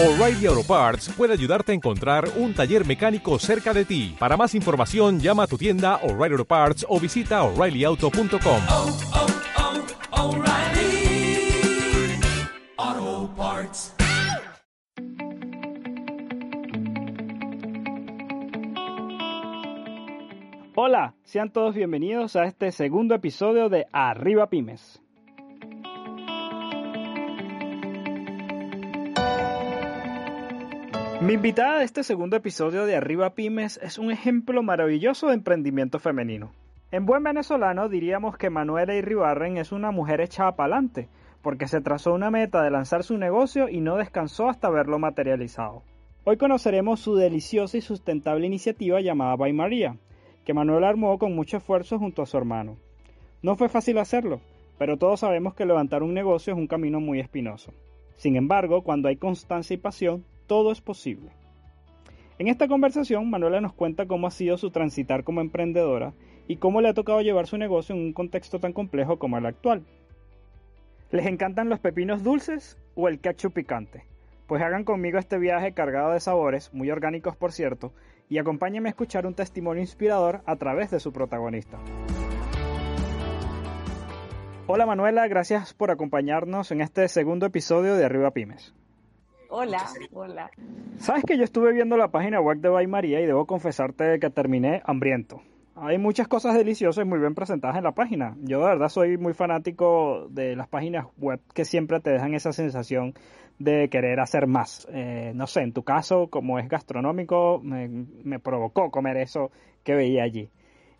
O'Reilly Auto Parts puede ayudarte a encontrar un taller mecánico cerca de ti. Para más información, llama a tu tienda O'Reilly Auto Parts o visita oreillyauto.com. oh, oh, O'Reilly Auto Parts. Hola, sean todos bienvenidos a este segundo episodio de Arriba Pymes. Mi invitada de este segundo episodio de Arriba Pymes es un ejemplo maravilloso de emprendimiento femenino. En buen venezolano diríamos que Manuela Irribarren es una mujer echada para adelante, porque se trazó una meta de lanzar su negocio y no descansó hasta verlo materializado. Hoy conoceremos su deliciosa y sustentable iniciativa llamada By María, que Manuel armó con mucho esfuerzo junto a su hermano. No fue fácil hacerlo, pero todos sabemos que levantar un negocio es un camino muy espinoso. Sin embargo, cuando hay constancia y pasión, todo es posible. En esta conversación, Manuela nos cuenta cómo ha sido su transitar como emprendedora y cómo le ha tocado llevar su negocio en un contexto tan complejo como el actual. ¿Les encantan los pepinos dulces o el ketchup picante? Pues hagan conmigo este viaje cargado de sabores, muy orgánicos por cierto, y acompáñenme a escuchar un testimonio inspirador a través de su protagonista. Hola Manuela, gracias por acompañarnos en este segundo episodio de Arriba Pymes. Hola, hola. Sabes que yo estuve viendo la página web de Bay María y debo confesarte que terminé hambriento. Hay muchas cosas deliciosas y muy bien presentadas en la página. Yo de verdad soy muy fanático de las páginas web que siempre te dejan esa sensación de querer hacer más. Eh, no sé, en tu caso, como es gastronómico, me, me provocó comer eso que veía allí.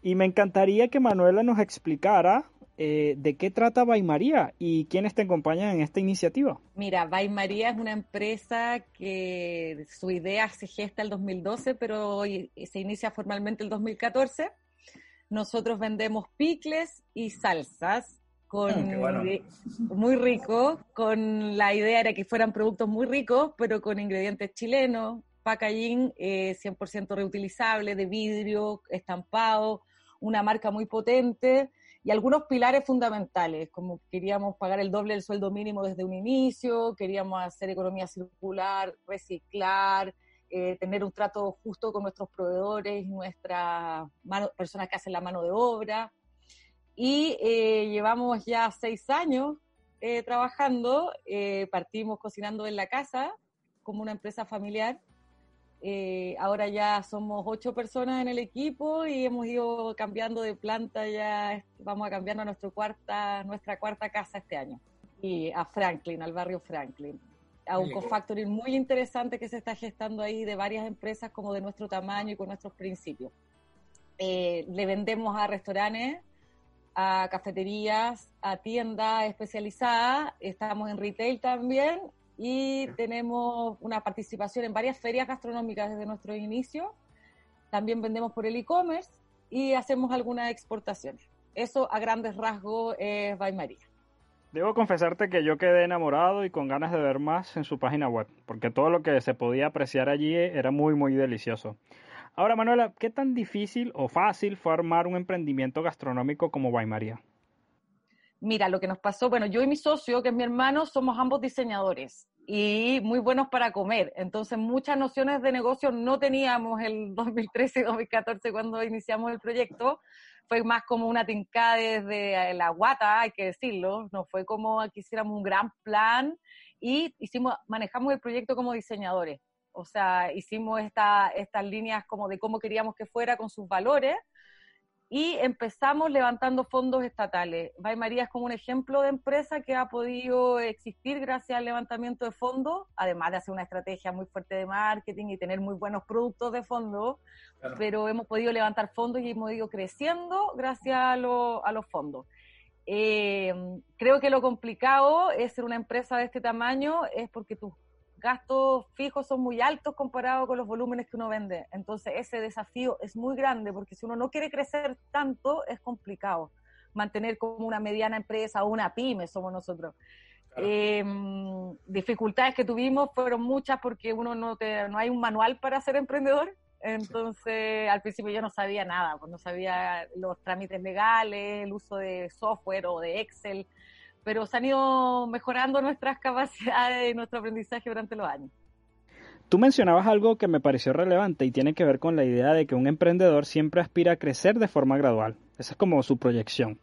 Y me encantaría que Manuela nos explicara eh, de qué trata Bay María y quiénes te acompañan en esta iniciativa. Mira, Bay María es una empresa que su idea se gesta el 2012, pero hoy se inicia formalmente el 2014. Nosotros vendemos picles y salsas con Mm, bueno. muy rico, con la idea era que fueran productos muy ricos, pero con ingredientes chilenos, packaging eh, 100% reutilizable, de vidrio, estampado, una marca muy potente y algunos pilares fundamentales, como queríamos pagar el doble del sueldo mínimo desde un inicio, queríamos hacer economía circular, reciclar, eh, tener un trato justo con nuestros proveedores, nuestras personas que hacen la mano de obra. Y eh, llevamos ya seis años eh, trabajando, partimos cocinando en la casa como una empresa familiar. Eh, ahora ya somos ocho personas en el equipo y hemos ido cambiando de planta, ya vamos a cambiar a nuestro cuarta, nuestra cuarta casa este año. Y a Franklin, al barrio Franklin. A un co-factoring muy interesante que se está gestando ahí de varias empresas como de nuestro tamaño y con nuestros principios. Eh, le vendemos a restaurantes, a cafeterías, a tiendas especializadas, estamos en retail también y tenemos una participación en varias ferias gastronómicas desde nuestro inicio. También vendemos por el e-commerce y hacemos algunas exportaciones. Eso a grandes rasgos es By. Debo confesarte que yo quedé enamorado y con ganas de ver más en su página web, porque todo lo que se podía apreciar allí era muy, muy delicioso. Ahora, Manuela, ¿qué tan difícil o fácil fue armar un emprendimiento gastronómico como By? Mira, lo que nos pasó, bueno, yo y mi socio, que es mi hermano, somos ambos diseñadores y muy buenos para comer. Entonces, muchas nociones de negocio no teníamos el 2013 y 2014 cuando iniciamos el proyecto. Fue más como una tincada desde la guata, hay que decirlo. No fue como que hiciéramos un gran plan y hicimos, manejamos el proyecto como diseñadores. O sea, hicimos esta, estas líneas como de cómo queríamos que fuera con sus valores y empezamos levantando fondos estatales. Bay María es como un ejemplo de empresa que ha podido existir gracias al levantamiento de fondos, además de hacer una estrategia muy fuerte de marketing y tener muy buenos productos de fondos, pero hemos podido levantar fondos y hemos ido creciendo gracias a, lo- a los fondos. Eh, creo que lo complicado es ser una empresa de este tamaño es porque tus gastos fijos son muy altos comparados con los volúmenes que uno vende. Entonces ese desafío es muy grande porque si uno no quiere crecer tanto es complicado mantener como una mediana empresa o una pyme somos nosotros. Eh, dificultades que tuvimos fueron muchas porque uno no, te, no hay un manual para ser emprendedor. Entonces, al principio yo no sabía nada, pues no sabía los trámites legales, el uso de software o de Excel, pero se han ido mejorando nuestras capacidades y nuestro aprendizaje durante los años. Tú mencionabas algo que me pareció relevante y tiene que ver con la idea de que un emprendedor siempre aspira a crecer de forma gradual. Esa es como su proyección.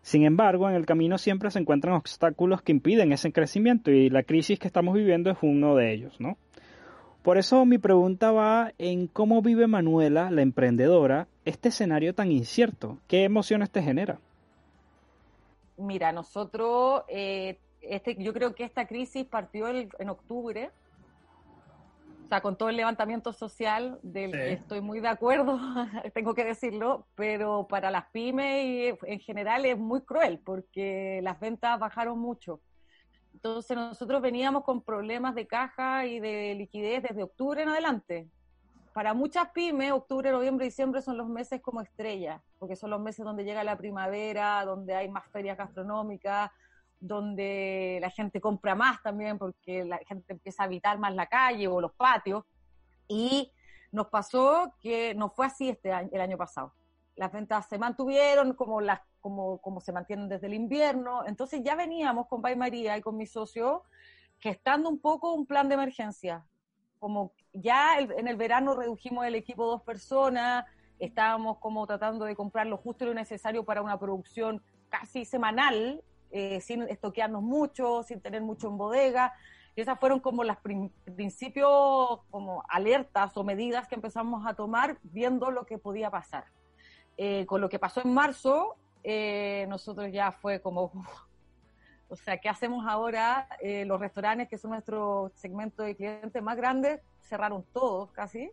Sin embargo, en el camino siempre se encuentran obstáculos que impiden ese crecimiento y la crisis que estamos viviendo es uno de ellos, ¿no? Por eso mi pregunta va en cómo vive Manuela, la emprendedora, este escenario tan incierto. ¿Qué emociones te genera? Mira, nosotros, eh, este, yo creo que esta crisis partió en octubre, o sea, con todo el levantamiento social del que estoy muy de acuerdo, tengo que decirlo, pero para las pymes y en general es muy cruel porque las ventas bajaron mucho. Entonces nosotros veníamos con problemas de caja y de liquidez desde octubre en adelante. Para muchas pymes, octubre, noviembre, diciembre son los meses como estrella, porque son los meses donde llega la primavera, donde hay más ferias gastronómicas, donde la gente compra más también, porque la gente empieza a habitar más la calle o los patios. Y nos pasó que no fue así este año, el año pasado. Las ventas se mantuvieron como las como, como se mantienen desde el invierno. Entonces ya veníamos con Bay María y con mi socio gestando un poco un plan de emergencia. Como ya en el verano redujimos el equipo dos personas, estábamos como tratando de comprar lo justo y lo necesario para una producción casi semanal, eh, sin estoquearnos mucho, sin tener mucho en bodega. Y esas fueron como los principios, como alertas o medidas que empezamos a tomar viendo lo que podía pasar. Eh, con lo que pasó en marzo, eh, nosotros ya fue como, o sea, ¿qué hacemos ahora? Eh, los restaurantes, que son nuestro segmento de clientes más grandes, cerraron todos casi.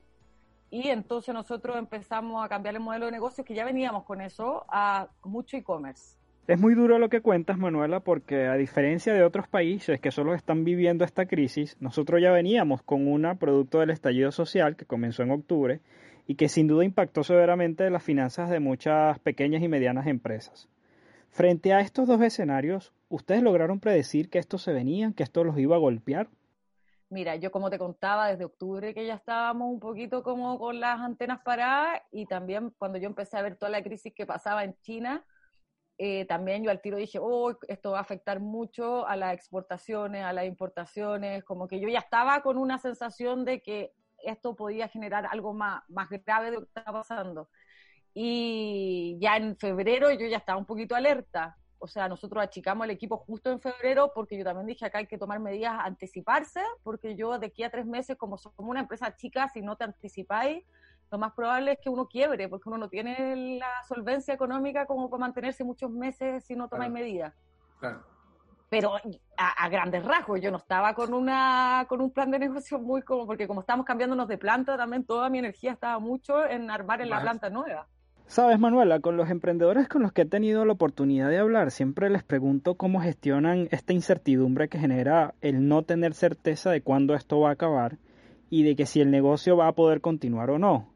Y entonces nosotros empezamos a cambiar el modelo de negocio, que ya veníamos con eso, a mucho e-commerce. Es muy duro lo que cuentas, Manuela, porque a diferencia de otros países que solo están viviendo esta crisis, nosotros ya veníamos con una producto del estallido social que comenzó en octubre y que sin duda impactó severamente las finanzas de muchas pequeñas y medianas empresas. Frente a estos dos escenarios, ¿ustedes lograron predecir que esto se venía, que esto los iba a golpear? Mira, yo como te contaba desde octubre que ya estábamos un poquito como con las antenas paradas y también cuando yo empecé a ver toda la crisis que pasaba en China, eh, también yo al tiro dije, oh, esto va a afectar mucho a las exportaciones, a las importaciones, como que yo ya estaba con una sensación de que esto podía generar algo más, más grave de lo que estaba pasando. Y ya en febrero yo ya estaba un poquito alerta. O sea, nosotros achicamos el equipo justo en febrero porque yo también dije acá hay que tomar medidas, anticiparse, porque yo de aquí a tres meses, como somos una empresa chica, si no te anticipáis, lo más probable es que uno quiebre, porque uno no tiene la solvencia económica como para mantenerse muchos meses si no tomáis medidas. Claro pero a, grandes rasgos, yo no estaba con una con un plan de negocio muy como, porque como estamos cambiándonos de planta, también toda mi energía estaba mucho en armar en la planta nueva. Sabes, Manuela, con los emprendedores con los que he tenido la oportunidad de hablar, siempre les pregunto cómo gestionan esta incertidumbre que genera el no tener certeza de cuándo esto va a acabar y de que si el negocio va a poder continuar o no.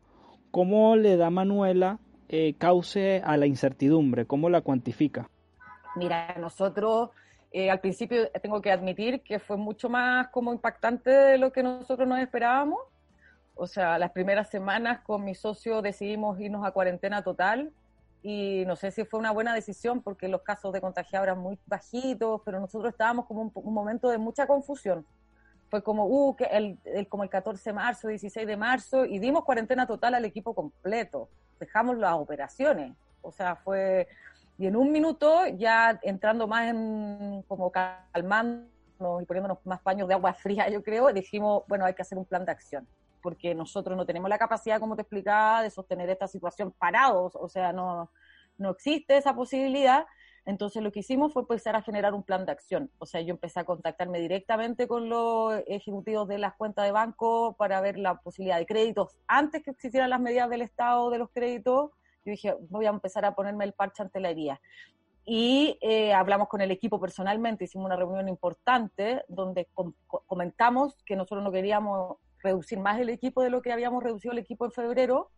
¿Cómo le da Manuela eh, cauce a la incertidumbre? ¿Cómo la cuantifica? Mira, nosotros eh, al principio tengo que admitir que fue mucho más como impactante de lo que nosotros nos esperábamos. O sea, las primeras semanas con mi socio decidimos irnos a cuarentena total y no sé si fue una buena decisión porque los casos de contagiados eran muy bajitos, pero nosotros estábamos como un, momento de mucha confusión. Fue como, uh, el, el, como el 14 de marzo, 16 de marzo, y dimos cuarentena total al equipo completo. Dejamos las operaciones. O sea, fue y en un minuto, ya entrando más en como calmándonos y poniéndonos más paños de agua fría, yo creo, dijimos, bueno, hay que hacer un plan de acción, porque nosotros no tenemos la capacidad, como te explicaba, de sostener esta situación parados, o sea, no, no existe esa posibilidad. Entonces lo que hicimos fue empezar a generar un plan de acción. O sea, yo empecé a contactarme directamente con los ejecutivos de las cuentas de banco para ver la posibilidad de créditos antes que existieran las medidas del Estado de los créditos yo dije, voy a empezar a ponerme el parche ante la herida. Y eh, hablamos con el equipo personalmente, hicimos una reunión importante donde comentamos que nosotros no queríamos reducir más el equipo de lo que habíamos reducido el equipo en febrero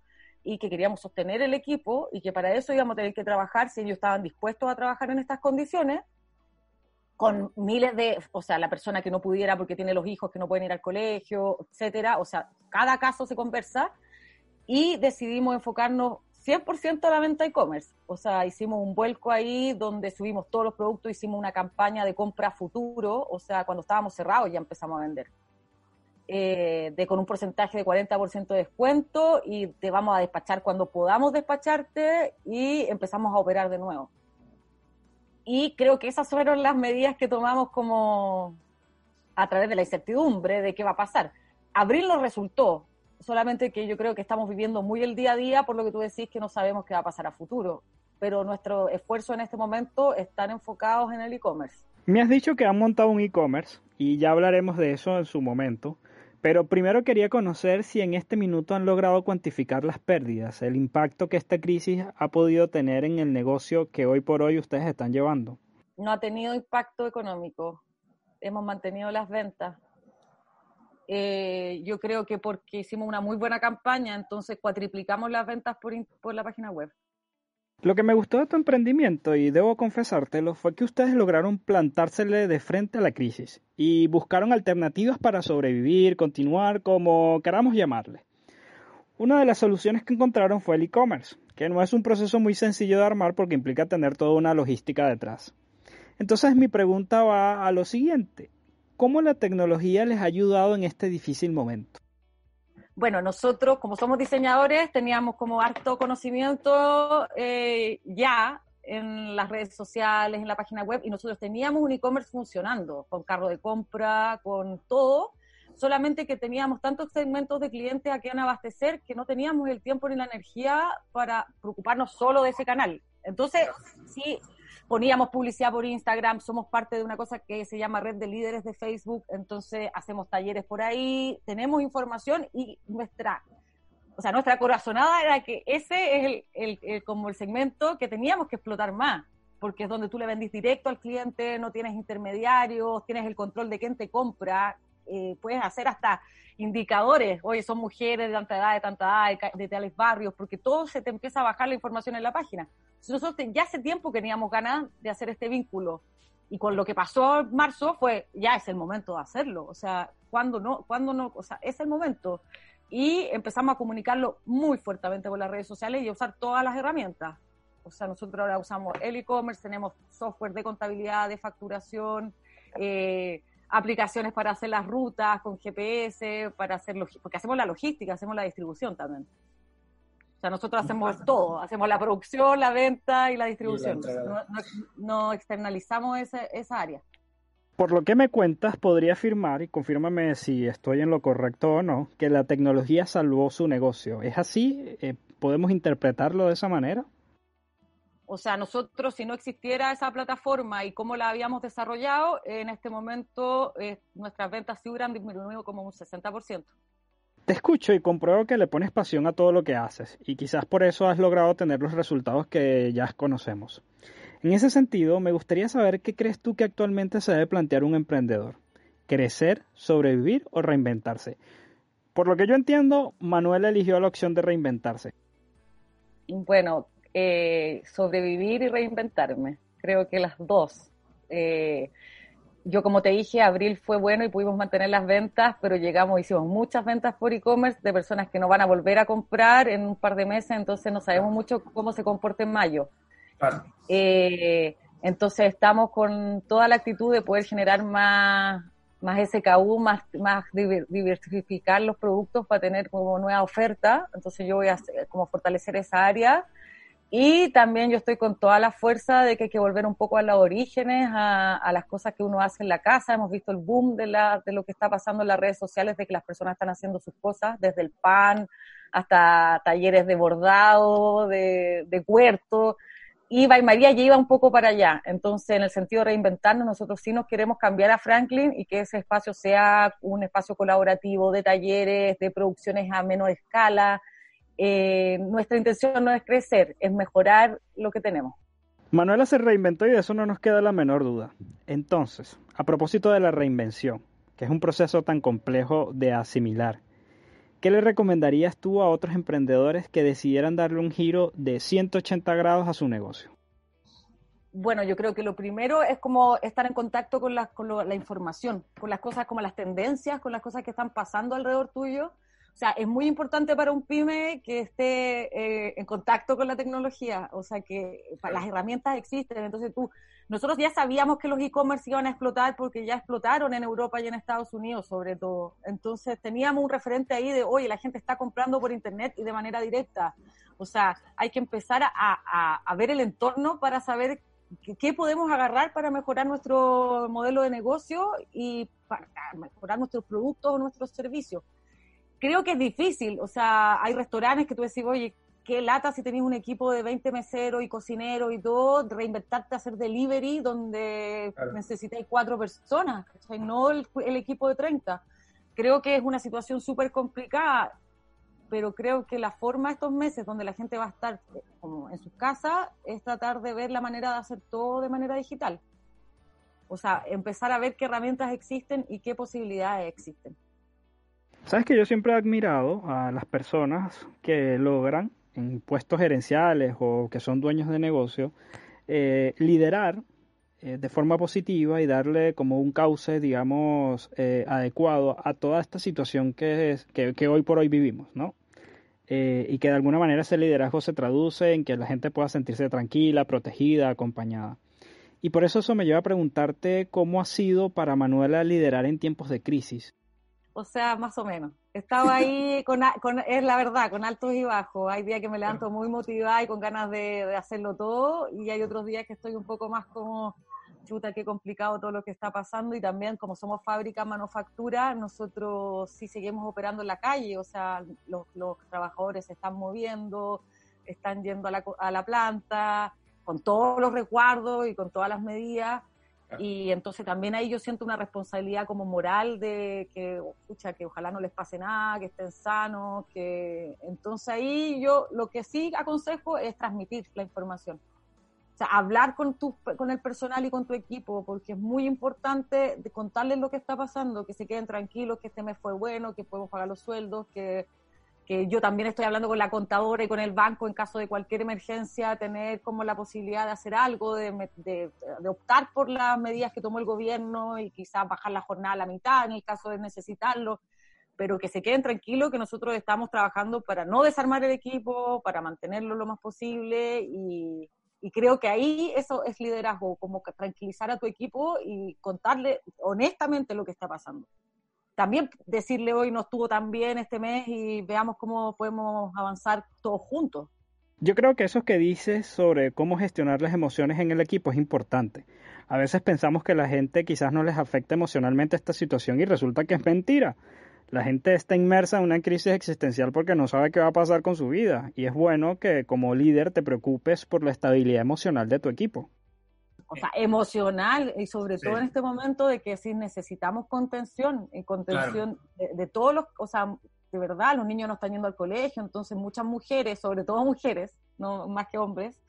y que queríamos sostener el equipo y que para eso íbamos a tener que trabajar, si ellos estaban dispuestos a trabajar en estas condiciones, con miles de, o sea, la persona que no pudiera porque tiene los hijos que no pueden ir al colegio, etcétera, o sea, cada caso se conversa y decidimos enfocarnos 100% a la venta e-commerce. O sea, hicimos un vuelco ahí donde subimos todos los productos, hicimos una campaña de compra futuro, o sea, cuando estábamos cerrados ya empezamos a vender. Eh, de con un porcentaje de 40% de descuento y te vamos a despachar cuando podamos despacharte y empezamos a operar de nuevo. Y creo que esas fueron las medidas que tomamos como a través de la incertidumbre de qué va a pasar. Abril nos resultó, solamente que yo creo que estamos viviendo muy el día a día por lo que tú decís que no sabemos qué va a pasar a futuro, pero nuestro esfuerzo en este momento están enfocados en el e-commerce. Me has dicho que han montado un e-commerce y ya hablaremos de eso en su momento, pero primero quería conocer si en este minuto han logrado cuantificar las pérdidas, el impacto que esta crisis ha podido tener en el negocio que hoy por hoy ustedes están llevando. No ha tenido impacto económico. Hemos mantenido las ventas. Eh, yo creo que porque hicimos una muy buena campaña, entonces cuatriplicamos las ventas por, por la página web. Lo que me gustó de tu emprendimiento, y debo confesártelo, fue que ustedes lograron plantársele de frente a la crisis y buscaron alternativas para sobrevivir, continuar, como queramos llamarle. Una de las soluciones que encontraron fue el e-commerce, que no es un proceso muy sencillo de armar porque implica tener toda una logística detrás. Entonces mi pregunta va a lo siguiente, ¿cómo la tecnología les ha ayudado en este difícil momento? Bueno, nosotros como somos diseñadores teníamos como harto conocimiento eh, ya en las redes sociales, en la página web, y nosotros teníamos un e-commerce funcionando, con carro de compra, con todo, solamente que teníamos tantos segmentos de clientes a quien abastecer que no teníamos el tiempo ni la energía para preocuparnos solo de ese canal. Entonces, sí, poníamos publicidad por Instagram, somos parte de una cosa que se llama Red de Líderes de Facebook, entonces hacemos talleres por ahí, tenemos información y nuestra, o sea, nuestra corazonada era que ese es el, como el segmento que teníamos que explotar más, porque es donde tú le vendís directo al cliente, no tienes intermediarios, tienes el control de quién te compra, eh, puedes hacer hasta indicadores, oye, son mujeres de tanta edad, de tanta edad, de, tales barrios, porque todo se te empieza a bajar la información en la página. Nosotros ya hace tiempo que teníamos ganas de hacer este vínculo. Y con lo que pasó en marzo fue, ya es el momento de hacerlo. O sea, cuando no, cuando no, o sea, es el momento. Y empezamos a comunicarlo muy fuertemente con las redes sociales y a usar todas las herramientas. O sea, nosotros ahora usamos el e-commerce, tenemos software de contabilidad, de facturación, eh, aplicaciones para hacer las rutas con GPS, para hacer porque hacemos la logística, hacemos la distribución también. O sea, nosotros hacemos todo, hacemos la producción, la venta y la distribución. no, externalizamos esa área. Por lo que me cuentas, podría afirmar, y confírmame si estoy en lo correcto o no, que la tecnología salvó su negocio. ¿Es así? Eh, ¿Podemos interpretarlo de esa manera? O sea, nosotros, si no existiera esa plataforma y cómo la habíamos desarrollado, en este momento eh, nuestras ventas sí hubieran disminuido como un 60%. Te escucho y compruebo que le pones pasión a todo lo que haces y quizás por eso has logrado tener los resultados que ya conocemos. En ese sentido, me gustaría saber qué crees tú que actualmente se debe plantear un emprendedor. ¿Crecer, sobrevivir o reinventarse? Por lo que yo entiendo, Manuel eligió la opción de reinventarse. Bueno, eh, sobrevivir y reinventarme. Creo que las dos. Eh, yo, como te dije, abril fue bueno y pudimos mantener las ventas, pero llegamos, hicimos muchas ventas por e-commerce de personas que no van a volver a comprar en un par de meses, entonces no sabemos mucho cómo se comporta en mayo. Eh, entonces estamos con toda la actitud de poder generar más, más SKU, más, más diversificar los productos para tener como nueva oferta. Entonces yo voy a como fortalecer esa área y también yo estoy con toda la fuerza de que hay que volver un poco a los orígenes, a, las cosas que uno hace en la casa. Hemos visto el boom de, la, de lo que está pasando en las redes sociales, de que las personas están haciendo sus cosas, desde el pan hasta talleres de bordado, de, de huerto. Y María ya iba un poco para allá. Entonces, en el sentido de reinventarnos, nosotros sí nos queremos cambiar a Franklin y que ese espacio sea un espacio colaborativo de talleres, de producciones a menor escala, eh, nuestra intención no es crecer, es mejorar lo que tenemos. Manuela se reinventó y de eso no nos queda la menor duda. Entonces, a propósito de la reinvención, que es un proceso tan complejo de asimilar, ¿qué le recomendarías tú a otros emprendedores que decidieran darle un giro de 180 grados a su negocio? Bueno, yo creo que lo primero es como estar en contacto con la, con la información, con las cosas como las tendencias, con las cosas que están pasando alrededor tuyo, O sea, es muy importante para un pyme que esté eh, en contacto con la tecnología, o sea, que las herramientas existen, entonces tú, nosotros ya sabíamos que los e-commerce iban a explotar porque ya explotaron en Europa y en Estados Unidos sobre todo, entonces teníamos un referente ahí de, oye, la gente está comprando por Internet y de manera directa, o sea, hay que empezar a, a, a ver el entorno para saber qué podemos agarrar para mejorar nuestro modelo de negocio y para mejorar nuestros productos o nuestros servicios creo que es difícil, o sea, hay restaurantes que tú decís, oye, qué lata si tenés un equipo de 20 meseros y cocineros y todo, reinventarte a hacer delivery donde necesitáis cuatro personas, no el, equipo de 30. Creo que es una situación súper complicada, pero creo que la forma estos meses donde la gente va a estar eh, como en sus casas es tratar de ver la manera de hacer todo de manera digital. O sea, empezar a ver qué herramientas existen y qué posibilidades existen. Sabes que yo siempre he admirado a las personas que logran en puestos gerenciales o que son dueños de negocio eh, liderar eh, de forma positiva y darle como un cauce, digamos, eh, adecuado a toda esta situación que, que, hoy por hoy vivimos, ¿no? y que de alguna manera ese liderazgo se traduce en que la gente pueda sentirse tranquila, protegida, acompañada. Y por eso eso me lleva a preguntarte cómo ha sido para Manuela liderar en tiempos de crisis o sea, más o menos. Estaba ahí, con, con, es la verdad, con altos y bajos. Hay días que me levanto muy motivada y con ganas de, de, hacerlo todo, y hay otros días que estoy un poco más como, chuta, qué complicado todo lo que está pasando, y también como somos fábrica, manufactura, nosotros sí seguimos operando en la calle, o sea, los, los trabajadores se están moviendo, están yendo a la, a la planta, con todos los resguardos y con todas las medidas, y entonces también ahí yo siento una responsabilidad como moral de que, escucha, que ojalá no les pase nada, que estén sanos, que entonces ahí yo lo que sí aconsejo es transmitir la información. O sea, hablar con, tu, con el personal y con tu equipo, porque es muy importante contarles lo que está pasando, que se queden tranquilos, que este mes fue bueno, que podemos pagar los sueldos, que que yo también estoy hablando con la contadora y con el banco en caso de cualquier emergencia, tener como la posibilidad de hacer algo, de, de, optar por las medidas que tomó el gobierno y quizás bajar la jornada a la mitad en el caso de necesitarlo, pero que se queden tranquilos que nosotros estamos trabajando para no desarmar el equipo, para mantenerlo lo más posible y, y creo que ahí eso es liderazgo, como tranquilizar a tu equipo y contarle honestamente lo que está pasando también decirle hoy no estuvo tan bien este mes y veamos cómo podemos avanzar todos juntos. Yo creo que eso que dices sobre cómo gestionar las emociones en el equipo es importante. A veces pensamos que la gente quizás no les afecta emocionalmente esta situación y resulta que es mentira. La gente está inmersa en una crisis existencial porque no sabe qué va a pasar con su vida y es bueno que como líder te preocupes por la estabilidad emocional de tu equipo o sea, emocional y sobre todo en este momento de que si necesitamos contención, y contención de, todos los, o sea, de verdad, los niños no están yendo al colegio, entonces muchas mujeres, sobre todo mujeres, no más que hombres,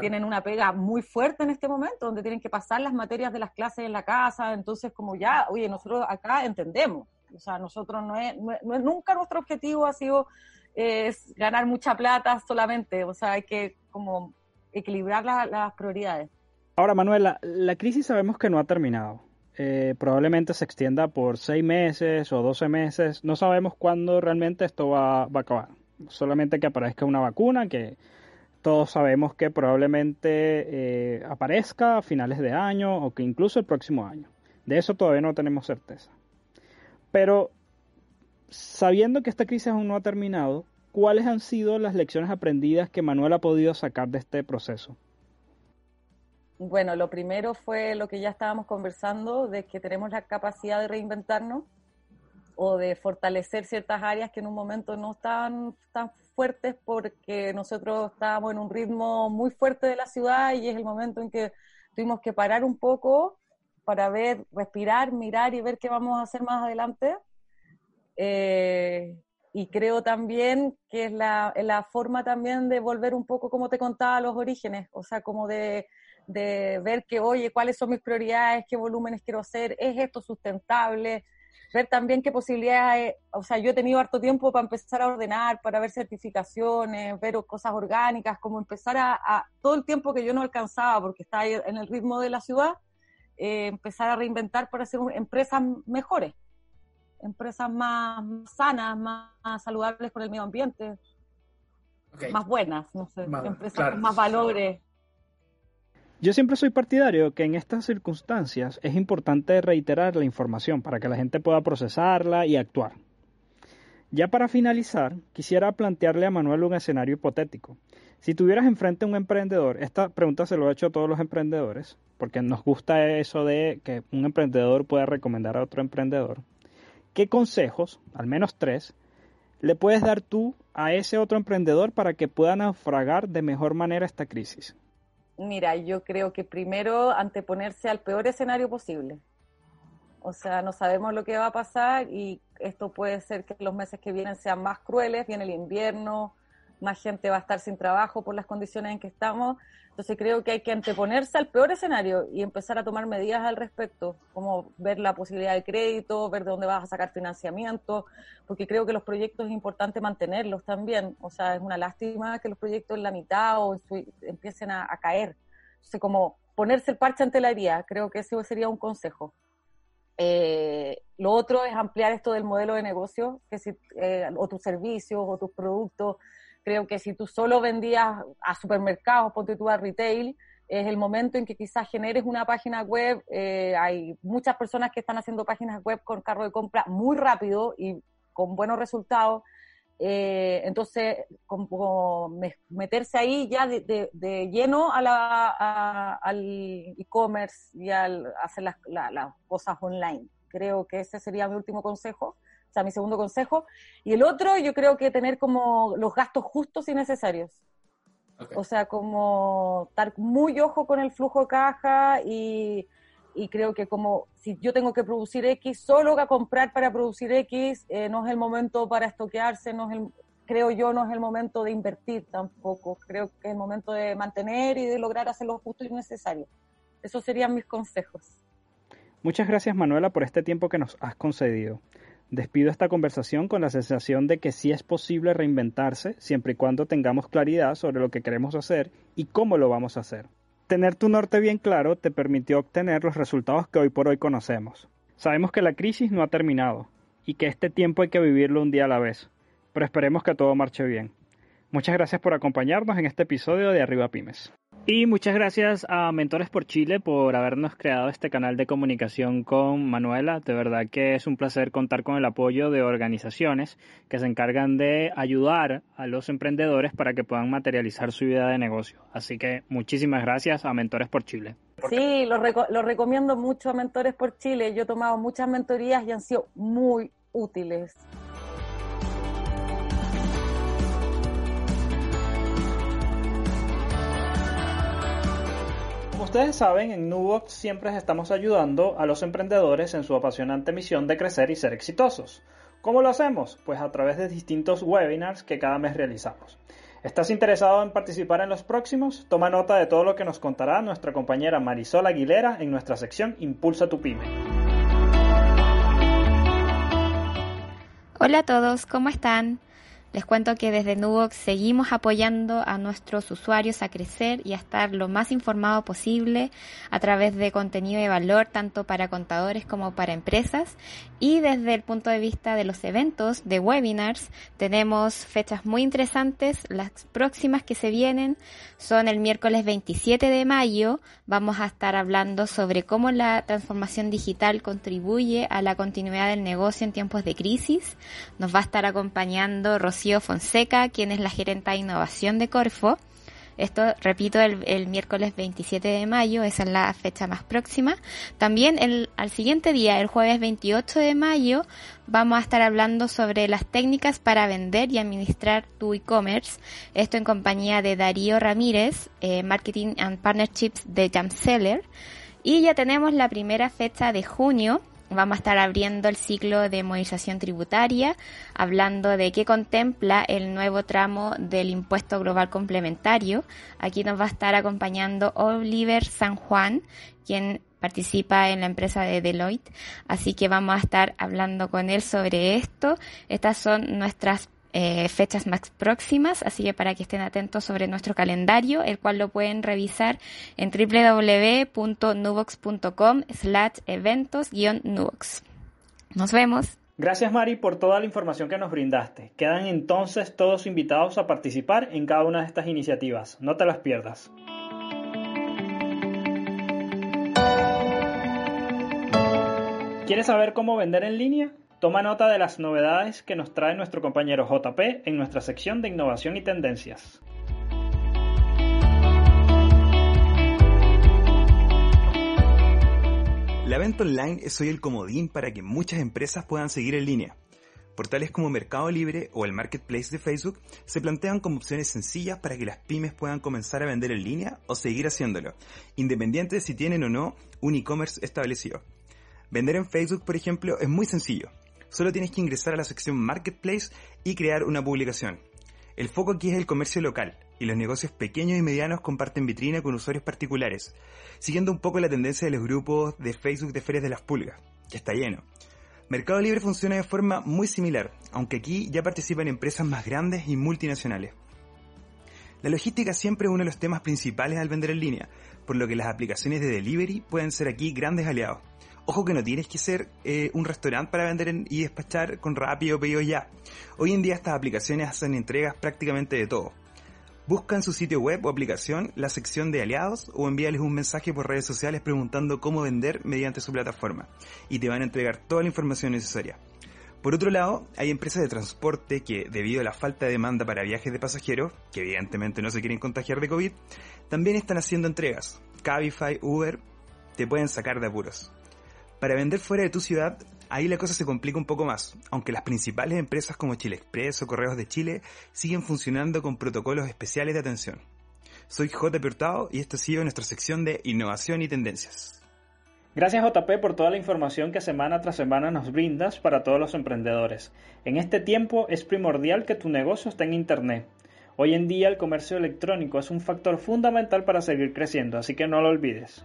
tienen una pega muy fuerte en este momento, donde tienen que pasar las materias de las clases en la casa, entonces como ya, oye, nosotros acá entendemos, o sea, nosotros no es, no es, nunca nuestro objetivo ha sido es ganar mucha plata solamente, o sea, hay que como equilibrar las prioridades. Ahora, Manuela, la crisis sabemos que no ha terminado. Eh, probablemente se extienda por seis meses o doce meses. No sabemos cuándo realmente esto va, a acabar. Solamente que aparezca una vacuna que todos sabemos que probablemente eh, aparezca a finales de año o que incluso el próximo año. De eso todavía no tenemos certeza. Pero sabiendo que esta crisis aún no ha terminado, ¿cuáles han sido las lecciones aprendidas que Manuel ha podido sacar de este proceso? Bueno, lo primero fue lo que ya estábamos conversando, de que tenemos la capacidad de reinventarnos o de fortalecer ciertas áreas que en un momento no estaban tan fuertes porque nosotros estábamos en un ritmo muy fuerte de la ciudad y es el momento en que tuvimos que parar un poco para ver, respirar, mirar y ver qué vamos a hacer más adelante. Eh, y creo también que es la, la, forma también de volver un poco, como te contaba, los orígenes, o sea, como de de ver que, oye, cuáles son mis prioridades, qué volúmenes quiero hacer, es esto sustentable, ver también qué posibilidades, o sea, yo he tenido harto tiempo para empezar a ordenar, para ver certificaciones, ver cosas orgánicas, como empezar a, todo el tiempo que yo no alcanzaba porque estaba en el ritmo de la ciudad, eh, empezar a reinventar para hacer empresas mejores. Empresas más, sanas, más, saludables con el medio ambiente, más buenas, no sé, empresas con más valores. Yo siempre soy partidario que en estas circunstancias es importante reiterar la información para que la gente pueda procesarla y actuar. Ya para finalizar, quisiera plantearle a Manuel un escenario hipotético. Si tuvieras enfrente a un emprendedor, esta pregunta se lo he hecho a todos los emprendedores, porque nos gusta eso de que un emprendedor pueda recomendar a otro emprendedor. ¿Qué consejos, al menos tres, le puedes dar tú a ese otro emprendedor para que pueda naufragar de mejor manera esta crisis? Mira, yo creo que primero anteponerse al peor escenario posible. O sea, no sabemos lo que va a pasar y esto puede ser que los meses que vienen sean más crueles, viene el invierno, más gente va a estar sin trabajo por las condiciones en que estamos. Entonces creo que hay que anteponerse al peor escenario y empezar a tomar medidas al respecto, como ver la posibilidad de crédito, ver de dónde vas a sacar financiamiento, porque creo que los proyectos es importante mantenerlos también. O sea, es una lástima que los proyectos en la mitad o empiecen a, caer. Entonces, como ponerse el parche ante la herida, creo que ese sería un consejo. Eh, lo otro es ampliar esto del modelo de negocio, que si, eh, o tus servicios o tus productos. Creo que si tú solo vendías a supermercados, ponte tú a retail, es el momento en que quizás generes una página web. Eh, hay muchas personas que están haciendo páginas web con carro de compra muy rápido y con buenos resultados. Eh, entonces, como, meterse ahí ya de, lleno a la, al e-commerce y al hacer las, las cosas online. Creo que ese sería mi último consejo, o sea, mi segundo consejo. Y el otro, yo creo que tener como los gastos justos y necesarios. O sea, como estar muy ojo con el flujo de caja y y creo que como si yo tengo que producir X, solo a comprar para producir X, eh, no es el momento para estoquearse, no es el, creo yo, no es el momento de invertir tampoco, creo que es el momento de mantener y de lograr hacer lo justo y necesario. Esos serían mis consejos. Muchas gracias Manuela por este tiempo que nos has concedido. Despido esta conversación con la sensación de que sí es posible reinventarse siempre y cuando tengamos claridad sobre lo que queremos hacer y cómo lo vamos a hacer. Tener tu norte bien claro te permitió obtener los resultados que hoy por hoy conocemos. Sabemos que la crisis no ha terminado y que este tiempo hay que vivirlo un día a la vez, pero esperemos que todo marche bien. Muchas gracias por acompañarnos en este episodio de Arriba Pymes. Y muchas gracias a Mentores por Chile por habernos creado este canal de comunicación con Manuela. De verdad que es un placer contar con el apoyo de organizaciones que se encargan de ayudar a los emprendedores para que puedan materializar su idea de negocio. Así que muchísimas gracias a Mentores por Chile. Sí, lo, lo recomiendo mucho a Mentores por Chile. Yo he tomado muchas mentorías y han sido muy útiles. Ustedes saben, en Nubox siempre estamos ayudando a los emprendedores en su apasionante misión de crecer y ser exitosos. ¿Cómo lo hacemos? Pues a través de distintos webinars que cada mes realizamos. ¿Estás interesado en participar en los próximos? Toma nota de todo lo que nos contará nuestra compañera Marisol Aguilera en nuestra sección Impulsa tu pyme. Hola a todos, ¿cómo están? Les cuento que desde Nubox seguimos apoyando a nuestros usuarios a crecer y a estar lo más informado posible a través de contenido de valor tanto para contadores como para empresas. Y desde el punto de vista de los eventos, de webinars, tenemos fechas muy interesantes. Las próximas que se vienen son el miércoles 27 de mayo. Vamos a estar hablando sobre cómo la transformación digital contribuye a la continuidad del negocio en tiempos de crisis. Nos va a estar acompañando Rocío Fonseca, quien es la gerenta de innovación de Corfo. Esto, repito, el, miércoles 27 de mayo, esa es la fecha más próxima. También el, al siguiente día, el jueves 28 de mayo, vamos a estar hablando sobre las técnicas para vender y administrar tu e-commerce. Esto en compañía de Darío Ramírez, eh, Marketing and Partnerships de Jamseller. Y ya tenemos la primera fecha de junio, Vamos a estar abriendo el ciclo de movilización tributaria, hablando de qué contempla el nuevo tramo del impuesto global complementario. Aquí nos va a estar acompañando Oliver San Juan, quien participa en la empresa de Deloitte. Así que vamos a estar hablando con él sobre esto. Estas son nuestras eh, fechas más próximas, así que para que estén atentos sobre nuestro calendario, el cual lo pueden revisar en www.nubox.com slash eventos-nubox. Nos vemos. Gracias Mari por toda la información que nos brindaste. Quedan entonces todos invitados a participar en cada una de estas iniciativas. No te las pierdas. ¿Quieres saber cómo vender en línea? Toma nota de las novedades que nos trae nuestro compañero JP en nuestra sección de innovación y tendencias. La venta online es hoy el comodín para que muchas empresas puedan seguir en línea. Portales como Mercado Libre o el Marketplace de Facebook se plantean como opciones sencillas para que las pymes puedan comenzar a vender en línea o seguir haciéndolo, independiente de si tienen o no un e-commerce establecido. Vender en Facebook, por ejemplo, es muy sencillo. Solo tienes que ingresar a la sección Marketplace y crear una publicación. El foco aquí es el comercio local, y los negocios pequeños y medianos comparten vitrina con usuarios particulares, siguiendo un poco la tendencia de los grupos de Facebook de Ferias de las Pulgas, que está lleno. Mercado Libre funciona de forma muy similar, aunque aquí ya participan empresas más grandes y multinacionales. La logística siempre es uno de los temas principales al vender en línea, por lo que las aplicaciones de delivery pueden ser aquí grandes aliados. Ojo que no tienes que ser eh, un restaurante para vender y despachar con rápido pedido ya. Hoy en día estas aplicaciones hacen entregas prácticamente de todo. Busca en su sitio web o aplicación la sección de aliados o envíales un mensaje por redes sociales preguntando cómo vender mediante su plataforma y te van a entregar toda la información necesaria. Por otro lado, hay empresas de transporte que, debido a la falta de demanda para viajes de pasajeros, que evidentemente no se quieren contagiar de COVID, también están haciendo entregas. Cabify, Uber, te pueden sacar de apuros. Para vender fuera de tu ciudad, ahí la cosa se complica un poco más, aunque las principales empresas como Chile Express o Correos de Chile siguen funcionando con protocolos especiales de atención. Soy J. Hurtado y esto ha sido nuestra sección de innovación y tendencias. Gracias JP por toda la información que semana tras semana nos brindas para todos los emprendedores. En este tiempo es primordial que tu negocio esté en Internet. Hoy en día el comercio electrónico es un factor fundamental para seguir creciendo, así que no lo olvides.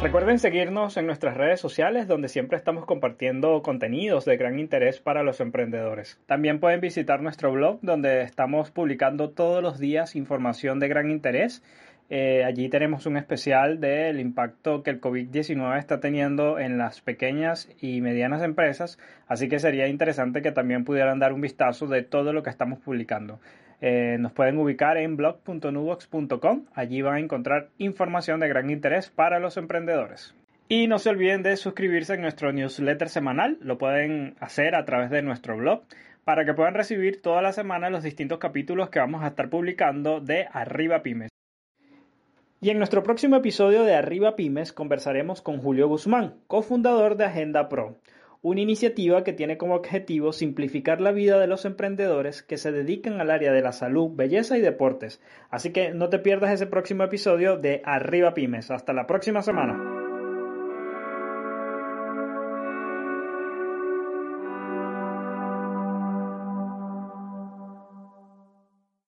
Recuerden seguirnos en nuestras redes sociales donde siempre estamos compartiendo contenidos de gran interés para los emprendedores. También pueden visitar nuestro blog donde estamos publicando todos los días información de gran interés. Eh, allí tenemos un especial del impacto que el COVID-19 está teniendo en las pequeñas y medianas empresas, así que sería interesante que también pudieran dar un vistazo de todo lo que estamos publicando. Eh, nos pueden ubicar en blog.nubox.com. Allí van a encontrar información de gran interés para los emprendedores. Y no se olviden de suscribirse en nuestro newsletter semanal. Lo pueden hacer a través de nuestro blog para que puedan recibir toda la semana los distintos capítulos que vamos a estar publicando de Arriba Pymes. Y en nuestro próximo episodio de Arriba Pymes conversaremos con Julio Guzmán, cofundador de Agenda Pro una iniciativa que tiene como objetivo simplificar la vida de los emprendedores que se dedican al área de la salud, belleza y deportes. Así que no te pierdas ese próximo episodio de Arriba Pymes. Hasta la próxima semana.